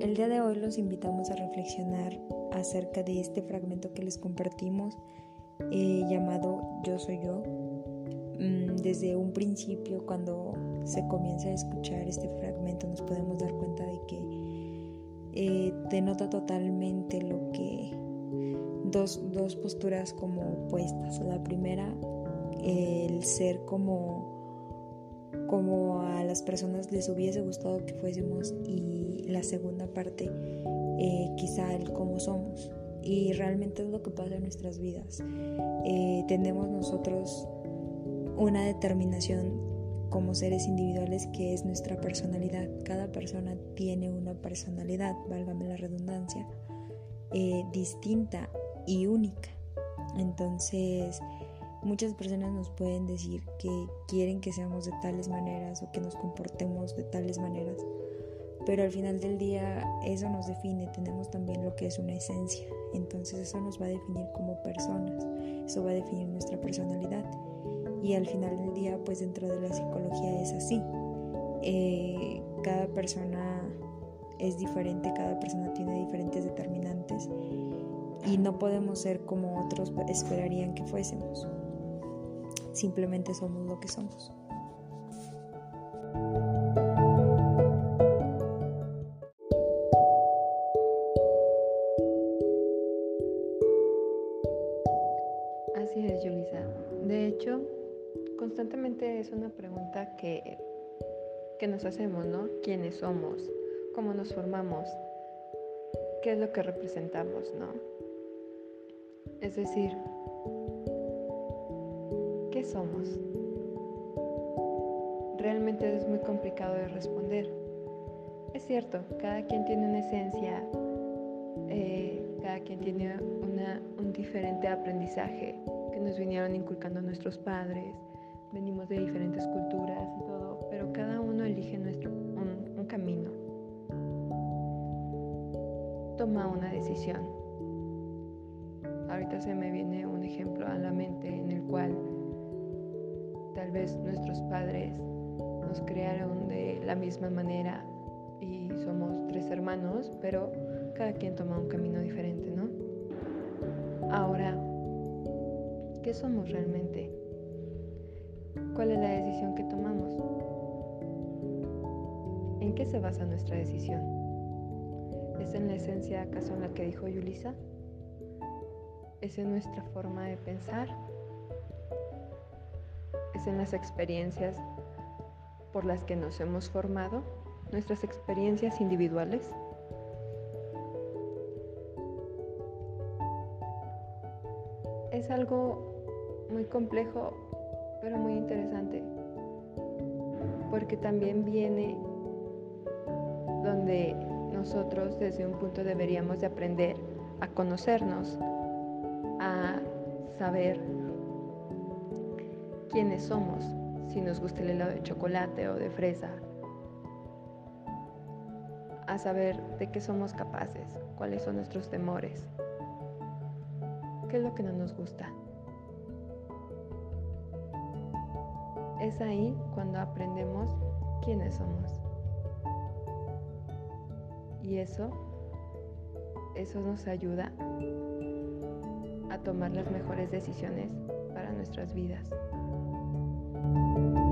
El día de hoy los invitamos a reflexionar acerca de este fragmento que les compartimos eh, llamado Yo soy yo. Mm, desde un principio, cuando se comienza a escuchar este fragmento, nos podemos dar cuenta de que eh, denota totalmente lo que dos, dos posturas como opuestas. La primera, el ser como como a las personas les hubiese gustado que fuésemos y la segunda parte eh, quizá el cómo somos. Y realmente es lo que pasa en nuestras vidas. Eh, tenemos nosotros una determinación como seres individuales que es nuestra personalidad. Cada persona tiene una personalidad válgame la redundancia eh, distinta y única. Entonces Muchas personas nos pueden decir que quieren que seamos de tales maneras o que nos comportemos de tales maneras, pero al final del día eso nos define, tenemos también lo que es una esencia, entonces eso nos va a definir como personas, eso va a definir nuestra personalidad. Y al final del día pues dentro de la psicología es así, eh, cada persona es diferente, cada persona tiene diferentes determinantes y no podemos ser como otros esperarían que fuésemos simplemente somos lo que somos. Así es, Yulisa. De hecho, constantemente es una pregunta que, que nos hacemos, ¿no? ¿Quiénes somos? ¿Cómo nos formamos? ¿Qué es lo que representamos, no? Es decir, somos? Realmente es muy complicado de responder. Es cierto, cada quien tiene una esencia, eh, cada quien tiene un diferente aprendizaje que nos vinieron inculcando nuestros padres, venimos de diferentes culturas y todo, pero cada uno elige nuestro, un camino, toma una decisión. Ahorita se me viene un ejemplo a la mente en el cual Tal vez nuestros padres nos crearon de la misma manera y somos tres hermanos, pero cada quien toma un camino diferente, ¿no? Ahora, ¿qué somos realmente? ¿Cuál es la decisión que tomamos? ¿En qué se basa nuestra decisión? ¿Es en la esencia acaso en la que dijo Yulisa? ¿Es en nuestra forma de pensar? En las experiencias por las que nos hemos formado, nuestras experiencias individuales. Es algo muy complejo, pero muy interesante, porque también viene donde nosotros desde un punto deberíamos de aprender a conocernos, a saber quiénes somos, si nos gusta el helado de chocolate o de fresa, a saber de qué somos capaces, cuáles son nuestros temores, qué es lo que no nos gusta. Es ahí cuando aprendemos quiénes somos. Y eso, eso nos ayuda a tomar las mejores decisiones para nuestras vidas. Thank you.